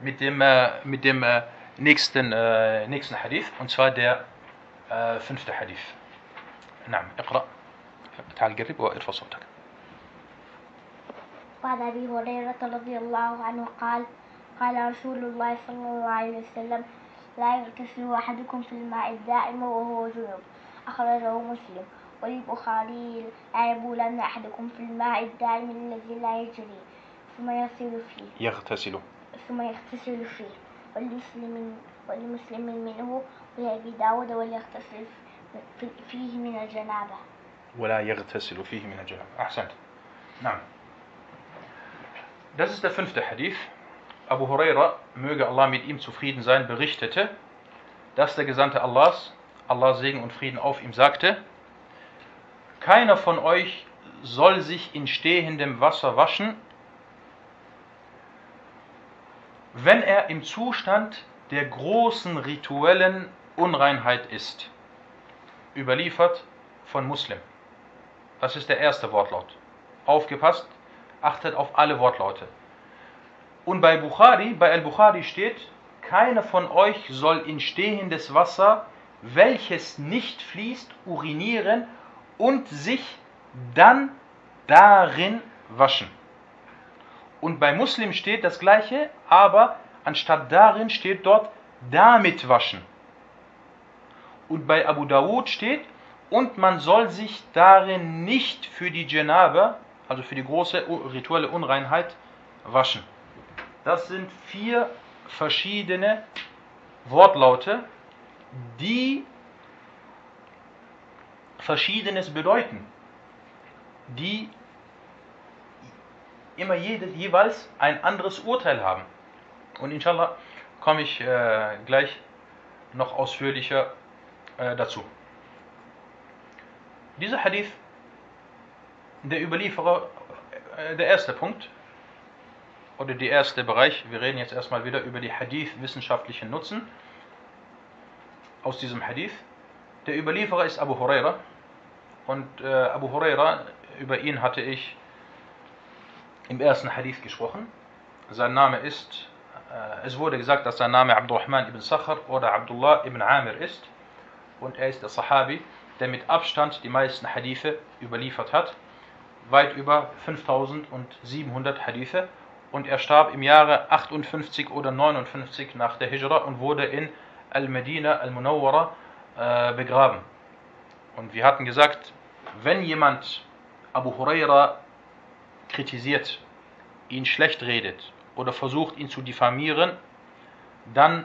mit dem, äh, mit dem äh, nächsten, äh, nächsten Hadith, und zwar der äh, fünfte Hadith. نعم اقرأ تعال قرب وارفع صوتك وعن أبي هريرة رضي الله عنه قال قال رسول الله صلى الله عليه وسلم لا يغتسل أحدكم في الماء الدائم وهو جنوب أخرجه مسلم. وللبخاري لا يبولن أحدكم في الماء الدائم الذي لا يجري ثم يغسل فيه. يغتسل. ثم يغتسل فيه ولمسلم ولمسلم منه ولأبي داود وليغتسل فيه من الجنابة ولا يغتسل فيه من الجنابة أحسنت نعم Das ist der fünfte Hadith. Abu Huraira, möge Allah mit ihm zufrieden sein, berichtete, dass der Gesandte Allahs, Allah Segen und Frieden auf ihm, sagte, keiner von euch soll sich in stehendem Wasser waschen, wenn er im Zustand der großen rituellen Unreinheit ist. Überliefert von Muslim. Das ist der erste Wortlaut. Aufgepasst, achtet auf alle Wortlaute. Und bei Bukhari, bei Al-Bukhari steht, keiner von euch soll in stehendes Wasser, welches nicht fließt, urinieren und sich dann darin waschen. Und bei Muslim steht das gleiche, aber anstatt darin steht dort damit waschen. Und bei Abu Dawud steht, und man soll sich darin nicht für die Janabe, also für die große rituelle Unreinheit, waschen. Das sind vier verschiedene Wortlaute, die Verschiedenes bedeuten, die immer jede, jeweils ein anderes Urteil haben. Und inshallah komme ich äh, gleich noch ausführlicher äh, dazu. Dieser Hadith, der Überlieferer, äh, der erste Punkt, oder der erste Bereich, wir reden jetzt erstmal wieder über die Hadith-wissenschaftlichen Nutzen aus diesem Hadith. Der Überlieferer ist Abu Huraira und äh, Abu Huraira, über ihn hatte ich im ersten Hadith gesprochen. Sein Name ist, äh, es wurde gesagt, dass sein Name Abdurrahman ibn Sakhar oder Abdullah ibn Amir ist. Und er ist der Sahabi, der mit Abstand die meisten Hadithe überliefert hat. Weit über 5700 Hadithe. Und er starb im Jahre 58 oder 59 nach der Hijra und wurde in Al-Medina Al-Munawwara äh, begraben. Und wir hatten gesagt, wenn jemand Abu Huraira kritisiert, ihn schlecht redet oder versucht, ihn zu diffamieren, dann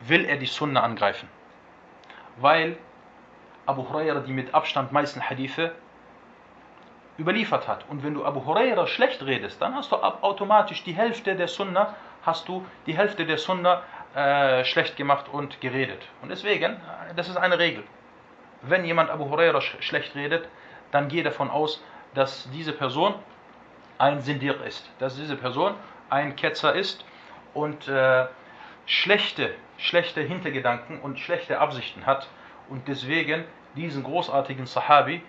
will er die Sunna angreifen. Weil Abu Huraira die mit Abstand meisten Hadithe überliefert hat. Und wenn du Abu Huraira schlecht redest, dann hast du automatisch die Hälfte der Sunna, hast du die Hälfte der Sunna äh, schlecht gemacht und geredet. Und deswegen, das ist eine Regel. Wenn jemand Abu Huraira sch schlecht redet, dann gehe davon aus, dass diese Person ein Sindir ist, dass diese Person ein Ketzer ist und äh, schlechte, schlechte Hintergedanken und schlechte Absichten hat und deswegen diesen großartigen Sahabi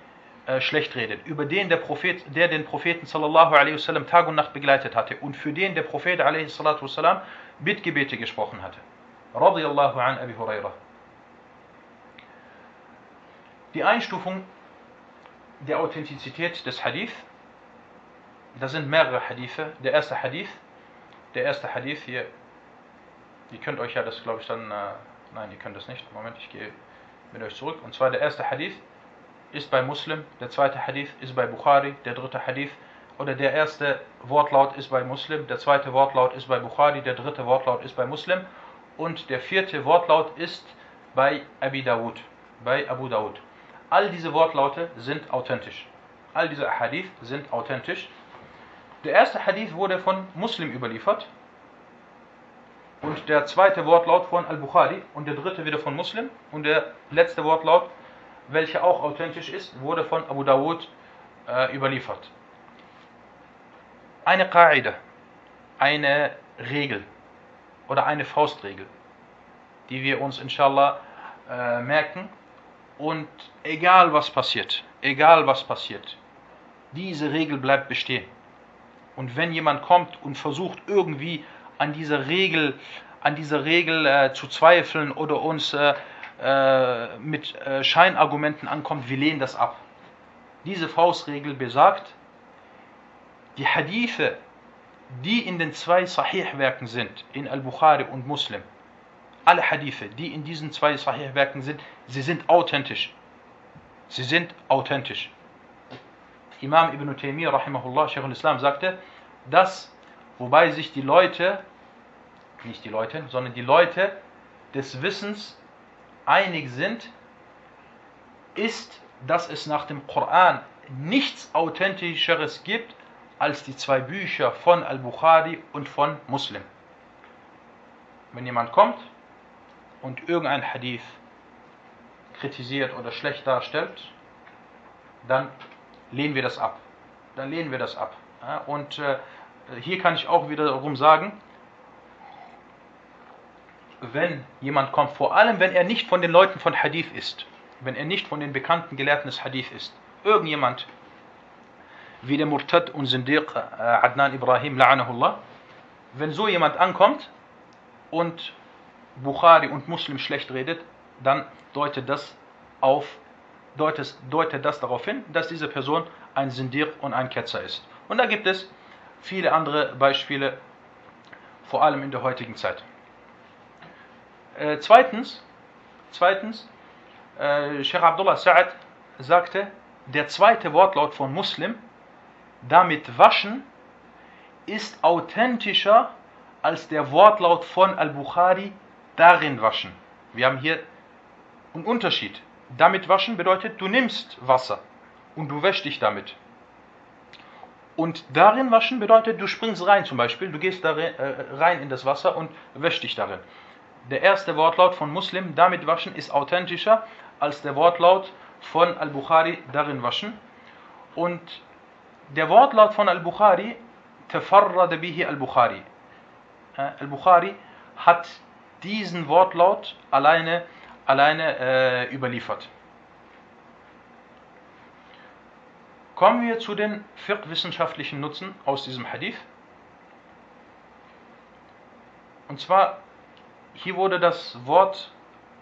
äh, schlecht redet, über den der Prophet, der den Propheten sallallahu alaihi wasallam Tag und Nacht begleitet hatte und für den der Prophet alaihi salatu wasallam Bittgebete gesprochen hatte. Radiallahu an Abi Hurairah. Die Einstufung der Authentizität des Hadith, das sind mehrere Hadithe. Der erste Hadith, der erste Hadith hier, ihr könnt euch ja das, glaube ich, dann, äh, nein, ihr könnt das nicht. Moment, ich gehe mit euch zurück. Und zwar der erste Hadith ist bei Muslim, der zweite Hadith ist bei Bukhari, der dritte Hadith oder der erste Wortlaut ist bei Muslim, der zweite Wortlaut ist bei Bukhari, der dritte Wortlaut ist bei Muslim und der vierte Wortlaut ist bei Abi Dawud, bei Abu Dawud. All diese Wortlaute sind authentisch. All diese Hadith sind authentisch. Der erste Hadith wurde von Muslim überliefert und der zweite Wortlaut von Al-Bukhari und der dritte wieder von Muslim und der letzte Wortlaut, welcher auch authentisch ist, wurde von Abu Dawud äh, überliefert. Eine Qaida, eine Regel oder eine Faustregel, die wir uns inshallah äh, merken und egal was passiert, egal was passiert, diese Regel bleibt bestehen. Und wenn jemand kommt und versucht irgendwie an dieser Regel, an dieser Regel äh, zu zweifeln oder uns äh, äh, mit äh, Scheinargumenten ankommt, wir lehnen das ab. Diese Faustregel besagt, die Hadithe, die in den zwei Sahih-Werken sind, in Al-Bukhari und Muslim, alle Hadithe, die in diesen zwei Sahih-Werken sind, sie sind authentisch. Sie sind authentisch. Imam Ibn Taymiyyah, rahimahullah, Sheikh al-Islam, sagte, dass, wobei sich die Leute, nicht die Leute, sondern die Leute des Wissens einig sind, ist, dass es nach dem Koran nichts Authentischeres gibt als die zwei Bücher von Al-Bukhari und von Muslim. Wenn jemand kommt und irgendein Hadith kritisiert oder schlecht darstellt, dann lehnen wir das ab. Dann lehnen wir das ab. Und äh, hier kann ich auch wiederum sagen, wenn jemand kommt, vor allem wenn er nicht von den Leuten von Hadith ist, wenn er nicht von den bekannten Gelehrten des Hadith ist, irgendjemand wie der Murtad und Sindiq äh, Adnan Ibrahim, la'anahullah, wenn so jemand ankommt und Bukhari und Muslim schlecht redet, dann deutet das auf, deutet, deutet das darauf hin, dass diese Person ein Sindir und ein Ketzer ist. Und da gibt es viele andere Beispiele, vor allem in der heutigen Zeit. Äh, zweitens, zweitens äh, Sheikh Abdullah Sa'ad sagte, der zweite Wortlaut von Muslim, damit waschen, ist authentischer als der Wortlaut von Al-Bukhari, darin waschen. Wir haben hier einen Unterschied. Damit waschen bedeutet, du nimmst Wasser und du wäschst dich damit. Und darin waschen bedeutet, du springst rein zum Beispiel, du gehst da äh, rein in das Wasser und wäschst dich darin. Der erste Wortlaut von Muslim, damit waschen, ist authentischer als der Wortlaut von Al-Bukhari, darin waschen. Und der Wortlaut von Al-Bukhari, tefarrada bihi Al-Bukhari. Äh, Al-Bukhari hat diesen Wortlaut alleine, alleine äh, überliefert. Kommen wir zu den fiqh-wissenschaftlichen Nutzen aus diesem Hadith. Und zwar, hier wurde das Wort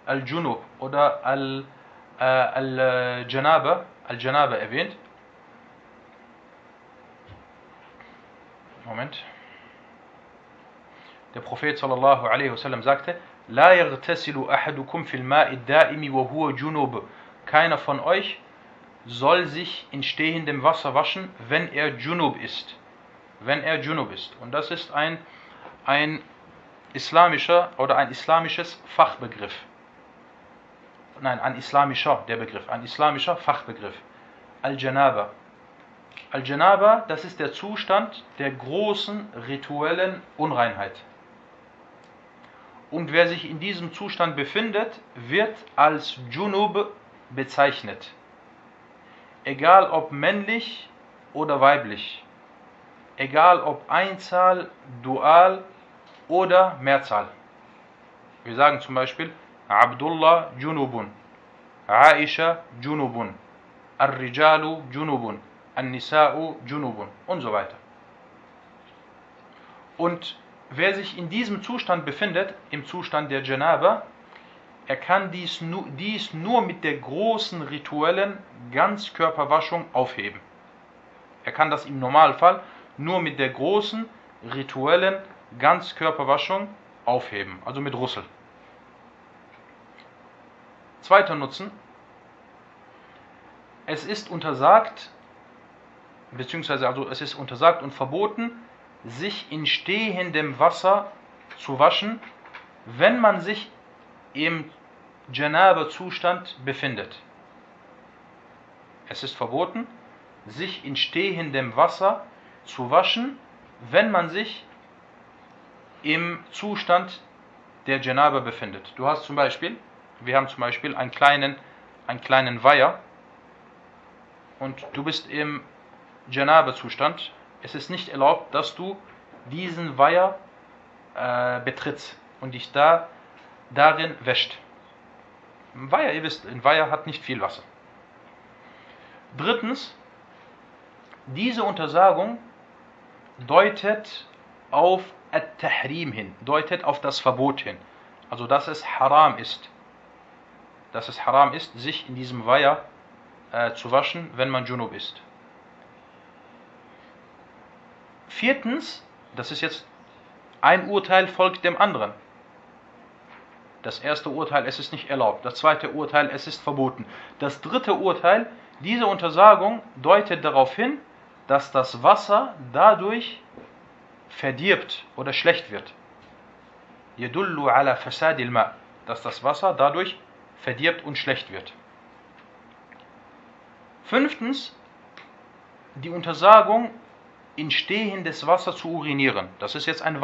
Al-Junub oder Al-Janaba Al Al erwähnt. Moment. Der Prophet sallallahu alaihi wasallam sagte, La yaghtasilu ahadukum fil ma'i da'imi wa huwa junub. Keiner von euch soll sich in stehendem Wasser waschen, wenn er Junub ist. Wenn er Junub ist. Und das ist ein, ein islamischer oder ein islamisches Fachbegriff. Nein, ein islamischer, der Begriff, ein islamischer Fachbegriff. Al-Janaba. Al-Janaba, das ist der Zustand der großen rituellen Unreinheit. Und wer sich in diesem Zustand befindet, wird als Junub bezeichnet egal ob männlich oder weiblich, egal ob Einzahl, Dual oder Mehrzahl. Wir sagen zum Beispiel Abdullah Junubun, Aisha Junubun, Ar-Rijalu Junubun, An-Nisa'u Junubun. Und so weiter. Und wer sich in diesem Zustand befindet, im Zustand der Janaba, er kann dies nur, dies nur mit der großen rituellen Ganzkörperwaschung aufheben. Er kann das im Normalfall nur mit der großen rituellen Ganzkörperwaschung aufheben, also mit Rüssel. Zweiter Nutzen. Es ist untersagt, beziehungsweise also es ist untersagt und verboten, sich in stehendem Wasser zu waschen, wenn man sich im Janaba-Zustand befindet. Es ist verboten, sich in stehendem Wasser zu waschen, wenn man sich im Zustand der Janaba befindet. Du hast zum Beispiel, wir haben zum Beispiel einen kleinen, einen kleinen Weiher und du bist im Janaba-Zustand. Es ist nicht erlaubt, dass du diesen Weiher äh, betrittst und dich da darin wäscht. Weiher, ihr wisst, ein Weiher hat nicht viel Wasser. Drittens, diese Untersagung deutet auf At-Tahrim hin, deutet auf das Verbot hin. Also, dass es haram ist. Dass es haram ist, sich in diesem Weiher äh, zu waschen, wenn man Junub ist. Viertens, das ist jetzt ein Urteil folgt dem anderen. Das erste Urteil, es ist nicht erlaubt. Das zweite Urteil, es ist verboten. Das dritte Urteil, diese Untersagung deutet darauf hin, dass das Wasser dadurch verdirbt oder schlecht wird. Yadullu ala fasadil ma. Dass das Wasser dadurch verdirbt und schlecht wird. Fünftens, die ein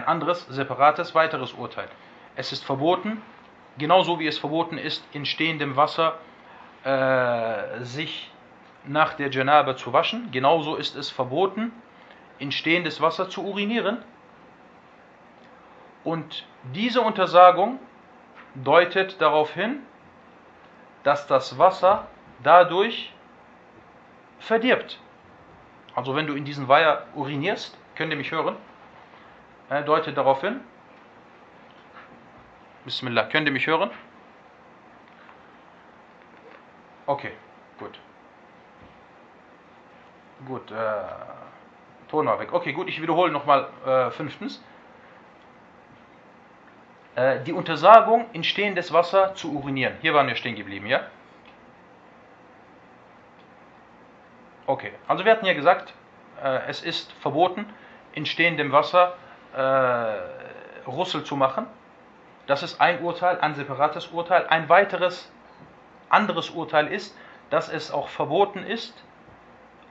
anderes, separates, weiteres Urteil. Es ist verboten, genauso wie es verboten ist, in stehendem Wasser äh, sich nach der Janabe zu waschen, genauso ist es verboten, in stehendes Wasser zu urinieren. Und diese Untersagung deutet darauf hin, dass das Wasser dadurch verdirbt. Also wenn du in diesen Weiher urinierst, könnt ihr mich hören, äh, deutet darauf hin. Bismillah, könnt ihr mich hören? Okay, gut. Gut, äh, Ton war weg. Okay, gut, ich wiederhole nochmal äh, fünftens. Äh, die Untersagung, in stehendes Wasser zu urinieren. Hier waren wir stehen geblieben, ja? Okay, also wir hatten ja gesagt, äh, es ist verboten, in stehendem Wasser äh, Russel zu machen. Das ist ein Urteil, ein separates Urteil. Ein weiteres, anderes Urteil ist, dass es auch verboten ist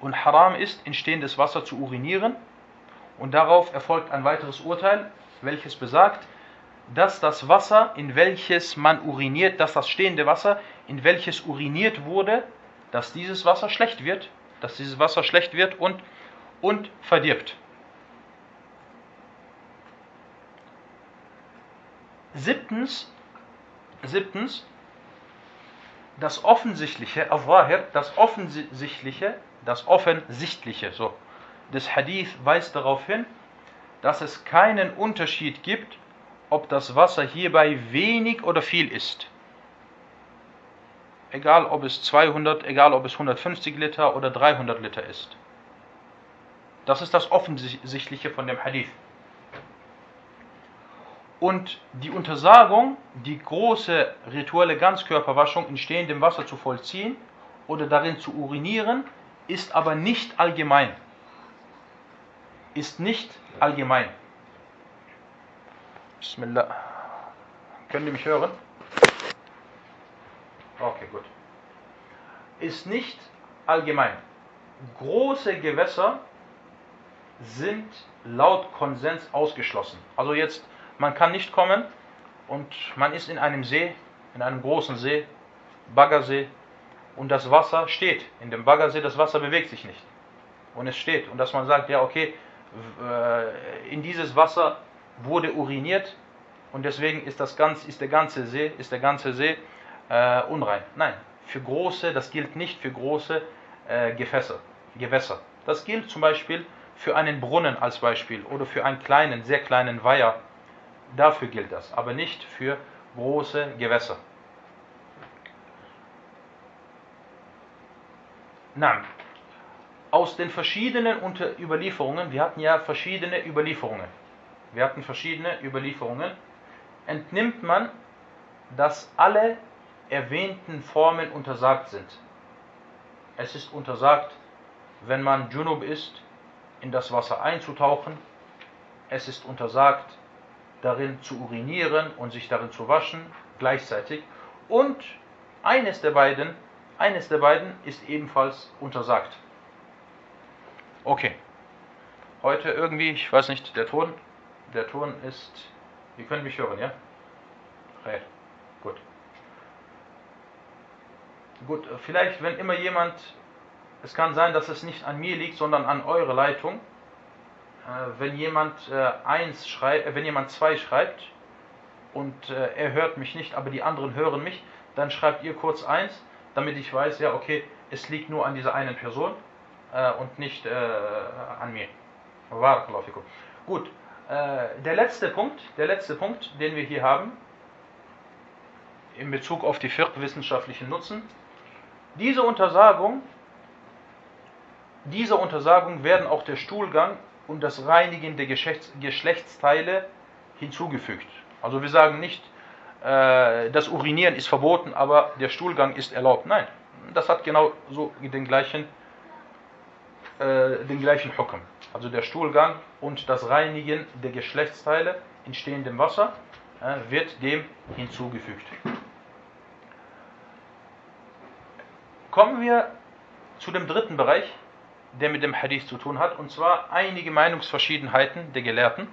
und haram ist, in stehendes Wasser zu urinieren. Und darauf erfolgt ein weiteres Urteil, welches besagt, dass das Wasser, in welches man uriniert, dass das stehende Wasser, in welches uriniert wurde, dass dieses Wasser schlecht wird, dass dieses Wasser schlecht wird und, und verdirbt. Siebtens, siebtens, das Offensichtliche, das Offensichtliche, das Offensichtliche so, des Hadith weist darauf hin, dass es keinen Unterschied gibt, ob das Wasser hierbei wenig oder viel ist. Egal ob es 200, egal ob es 150 Liter oder 300 Liter ist. Das ist das Offensichtliche von dem Hadith. Und die Untersagung, die große rituelle Ganzkörperwaschung in stehendem Wasser zu vollziehen oder darin zu urinieren, ist aber nicht allgemein. Ist nicht allgemein. Bismillah. Können Sie mich hören? Okay, gut. Ist nicht allgemein. Große Gewässer sind laut Konsens ausgeschlossen. Also jetzt man kann nicht kommen und man ist in einem See, in einem großen See, Baggersee, und das Wasser steht. In dem Baggersee, das Wasser bewegt sich nicht. Und es steht. Und dass man sagt, ja, okay, äh, in dieses Wasser wurde uriniert und deswegen ist, das ganz, ist der ganze See, ist der ganze See äh, unrein. Nein, für große, das gilt nicht für große äh, Gefässer, Gewässer. Das gilt zum Beispiel für einen Brunnen als Beispiel oder für einen kleinen, sehr kleinen Weiher Dafür gilt das, aber nicht für große Gewässer. Na, aus den verschiedenen Überlieferungen, wir hatten ja verschiedene Überlieferungen, wir hatten verschiedene Überlieferungen, entnimmt man, dass alle erwähnten Formen untersagt sind. Es ist untersagt, wenn man Junub ist, in das Wasser einzutauchen. Es ist untersagt, darin zu urinieren und sich darin zu waschen gleichzeitig. Und eines der beiden, eines der beiden ist ebenfalls untersagt. Okay. Heute irgendwie, ich weiß nicht, der Ton, der Ton ist, ihr könnt mich hören, ja? Okay, gut. Gut, vielleicht, wenn immer jemand, es kann sein, dass es nicht an mir liegt, sondern an eurer Leitung, äh, wenn jemand äh, eins schreibt, äh, wenn jemand zwei schreibt und er hört mich nicht, aber die anderen hören mich, dann schreibt ihr kurz eins, damit ich weiß, ja okay, es liegt nur an dieser einen Person und nicht an mir. Gut, der letzte Punkt, der letzte Punkt, den wir hier haben, in Bezug auf die wissenschaftlichen Nutzen, diese Untersagung, dieser Untersagung werden auch der Stuhlgang und das Reinigen der Geschlechts Geschlechtsteile hinzugefügt. Also wir sagen nicht, äh, das Urinieren ist verboten, aber der Stuhlgang ist erlaubt. Nein, das hat genau so den gleichen, äh, den gleichen Hukum. Also der Stuhlgang und das Reinigen der Geschlechtsteile in stehendem Wasser äh, wird dem hinzugefügt. Kommen wir zu dem dritten Bereich, der mit dem Hadith zu tun hat, und zwar einige Meinungsverschiedenheiten der Gelehrten.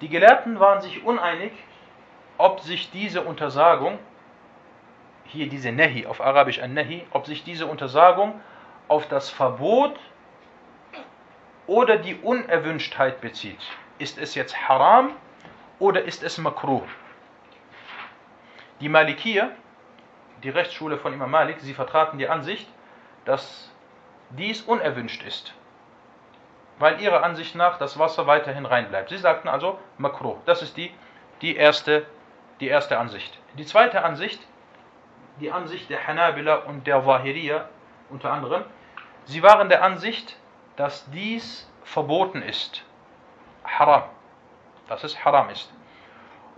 Die Gelehrten waren sich uneinig, ob sich diese Untersagung, hier diese Nehi, auf Arabisch ein Nehi, ob sich diese Untersagung auf das Verbot oder die Unerwünschtheit bezieht. Ist es jetzt haram oder ist es makruh? Die Malikier, die Rechtsschule von Imam Malik, sie vertraten die Ansicht, dass dies unerwünscht ist, weil ihrer Ansicht nach das Wasser weiterhin rein bleibt. Sie sagten also makruh. Das ist die, die, erste, die erste Ansicht. Die zweite Ansicht, die Ansicht der Hanabila und der Wahiriya unter anderem, sie waren der Ansicht, dass dies verboten ist. Haram. Dass es haram ist.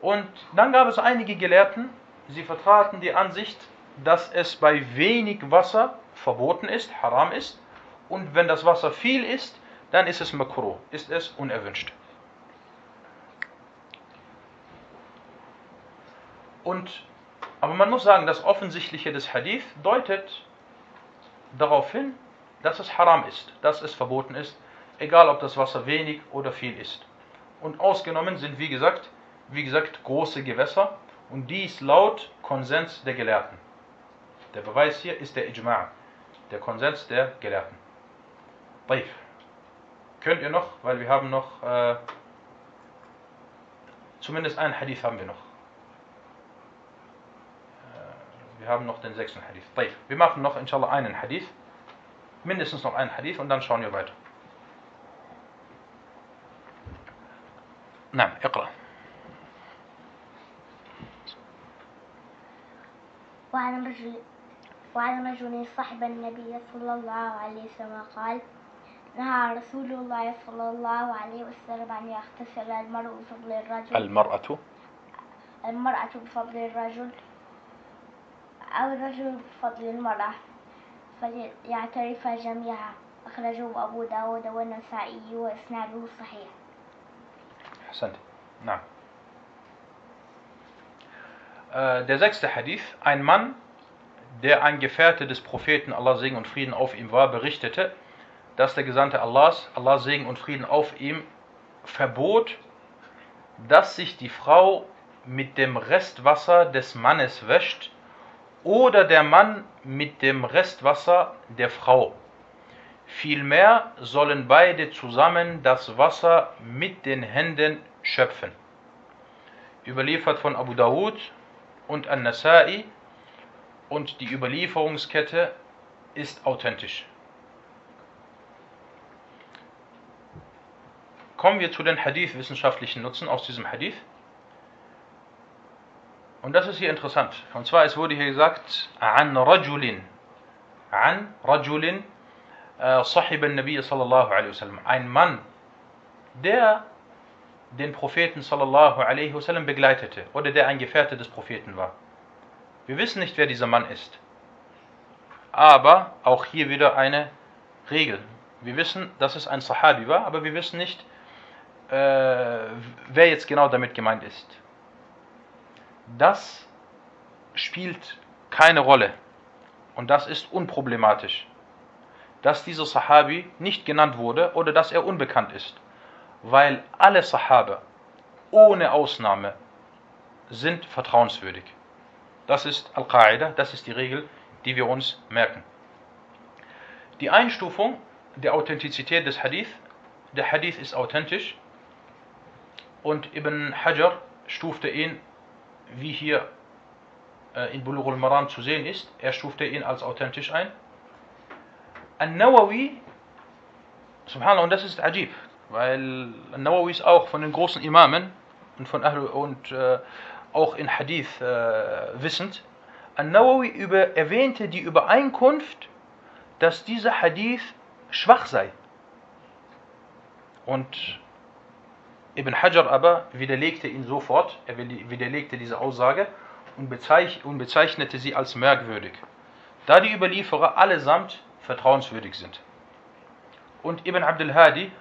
Und dann gab es einige Gelehrten, sie vertraten die Ansicht, dass es bei wenig Wasser verboten ist, haram ist. Und wenn das Wasser viel ist, dann ist es makruh, ist es unerwünscht. Und, aber man muss sagen, das Offensichtliche des Hadith deutet darauf hin, dass es haram ist, dass es verboten ist, egal ob das Wasser wenig oder viel ist. Und ausgenommen sind, wie gesagt, wie gesagt, große Gewässer und dies laut Konsens der Gelehrten. Der Beweis hier ist der Ijma', der Konsens der Gelehrten. Taif. Könnt ihr noch, weil wir haben noch, äh, zumindest einen Hadith haben wir noch. Äh, wir haben noch den sechsten Hadith. Taif. Wir machen noch inshallah einen Hadith. Mindestens noch einen Hadith und dann schauen wir weiter. نعم اقرأ وعن رجل وعن رجل صحب النبي صلى الله عليه وسلم قال نهى رسول الله صلى الله عليه وسلم أن يغتسل المرء بفضل الرجل. المرأة؟ المرأة بفضل الرجل أو الرجل بفضل المرأة فليعترف جميعا. أخرجه أبو داود والنسائي وإسناده صحيح. أحسنت. نعم. der sechste Hadith, ein Mann, der ein Gefährte des Propheten, Allah Segen und Frieden auf ihm war, berichtete, dass der Gesandte Allahs, Allah Segen und Frieden auf ihm, verbot, dass sich die Frau mit dem Restwasser des Mannes wäscht oder der Mann mit dem Restwasser der Frau. Vielmehr sollen beide zusammen das Wasser mit den Händen schöpfen. Überliefert von Abu Dawud und An-Nasai und die Überlieferungskette ist authentisch. Kommen wir zu den Hadith-wissenschaftlichen Nutzen aus diesem Hadith. Und das ist hier interessant. Und zwar, es wurde hier gesagt, an rajulin, an rajulin, sahib al-Nabi sallallahu alaihi wasallam. Ein Mann, der den Propheten sallallahu alaihi wasallam begleitete oder der ein Gefährte des Propheten war. Wir wissen nicht, wer dieser Mann ist. Aber auch hier wieder eine Regel. Wir wissen, dass es ein Sahabi war, aber wir wissen nicht, äh, wer jetzt genau damit gemeint ist. Das spielt keine Rolle und das ist unproblematisch, dass dieser Sahabi nicht genannt wurde oder dass er unbekannt ist weil alle Sahaba ohne Ausnahme sind vertrauenswürdig. Das ist Al-Qaida, das ist die Regel, die wir uns merken. Die Einstufung der Authentizität des Hadith, der Hadith ist authentisch und Ibn Hajar stufte ihn, wie hier äh, in Bulughul Maram zu sehen ist, er stufte ihn als authentisch ein. An-Nawawi, subhanallah, und das ist ajib, weil Nawawi ist auch von den großen Imamen und, von Ahl und äh, auch in Hadith äh, wissend. An-Nawawi erwähnte die Übereinkunft, dass dieser Hadith schwach sei. Und Ibn Hajar aber widerlegte ihn sofort, er widerlegte diese Aussage und, bezeich, und bezeichnete sie als merkwürdig, da die Überlieferer allesamt vertrauenswürdig sind. Und Ibn Abdul Hadi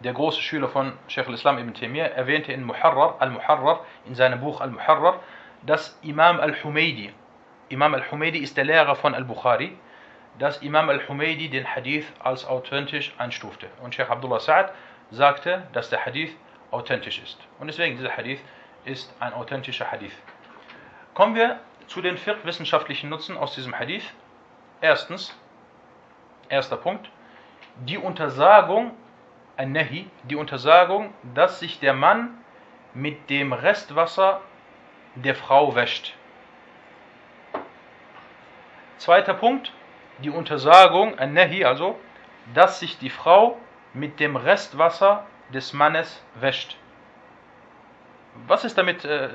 der große Schüler von Sheikh al-Islam ibn Taymiyyah, erwähnte in Muharrar, al-Muharrar, in seinem Buch al-Muharrar, dass Imam al-Humaydi, Imam al-Humaydi ist der Lehrer von al-Bukhari, dass Imam al-Humaydi den Hadith als authentisch einstufte. Und Sheikh Abdullah Sa'ad sagte, dass der Hadith authentisch ist. Und deswegen dieser Hadith ist ein authentischer Hadith. Kommen wir zu den vier wissenschaftlichen Nutzen aus diesem Hadith. Erstens, erster Punkt, die Untersagung, ein Nahi, die Untersagung, dass sich der Mann mit dem Restwasser der Frau wäscht. Zweiter Punkt, die Untersagung, ein Nahi also, dass sich die Frau mit dem Restwasser des Mannes wäscht. Was ist damit, äh,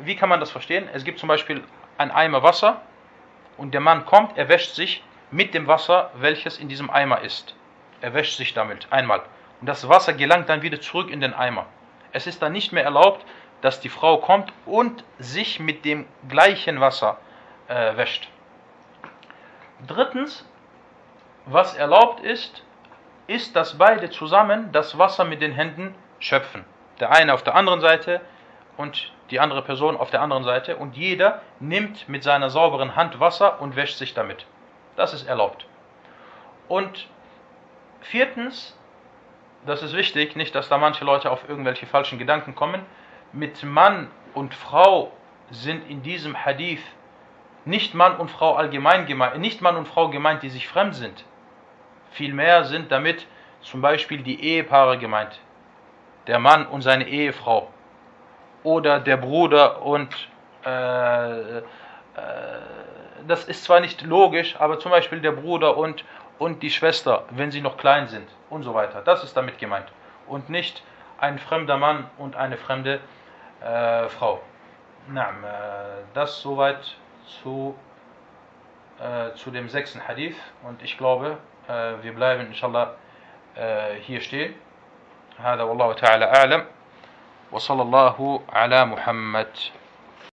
wie kann man das verstehen? Es gibt zum Beispiel ein Eimer Wasser und der Mann kommt, er wäscht sich mit dem Wasser, welches in diesem Eimer ist. Er wäscht sich damit einmal. Und das Wasser gelangt dann wieder zurück in den Eimer. Es ist dann nicht mehr erlaubt, dass die Frau kommt und sich mit dem gleichen Wasser äh, wäscht. Drittens, was erlaubt ist, ist, dass beide zusammen das Wasser mit den Händen schöpfen. Der eine auf der anderen Seite und die andere Person auf der anderen Seite und jeder nimmt mit seiner sauberen Hand Wasser und wäscht sich damit. Das ist erlaubt. Und viertens, das ist wichtig, nicht, dass da manche Leute auf irgendwelche falschen Gedanken kommen, mit Mann und Frau sind in diesem Hadith nicht Mann und Frau allgemein gemeint, nicht Mann und Frau gemeint, die sich fremd sind. Vielmehr sind damit zum Beispiel die Ehepaare gemeint. Der Mann und seine Ehefrau. Oder der Bruder und äh, äh, das ist zwar nicht logisch, aber zum Beispiel der Bruder und, und die Schwester, wenn sie noch klein sind und so weiter. Das ist damit gemeint. Und nicht ein fremder Mann und eine fremde äh, Frau. Na, äh, das soweit zu, äh, zu dem sechsten Hadith und ich glaube, äh, wir bleiben inshallah äh, hier stehen. هذا والله تعالى أعلم وصلى الله على محمد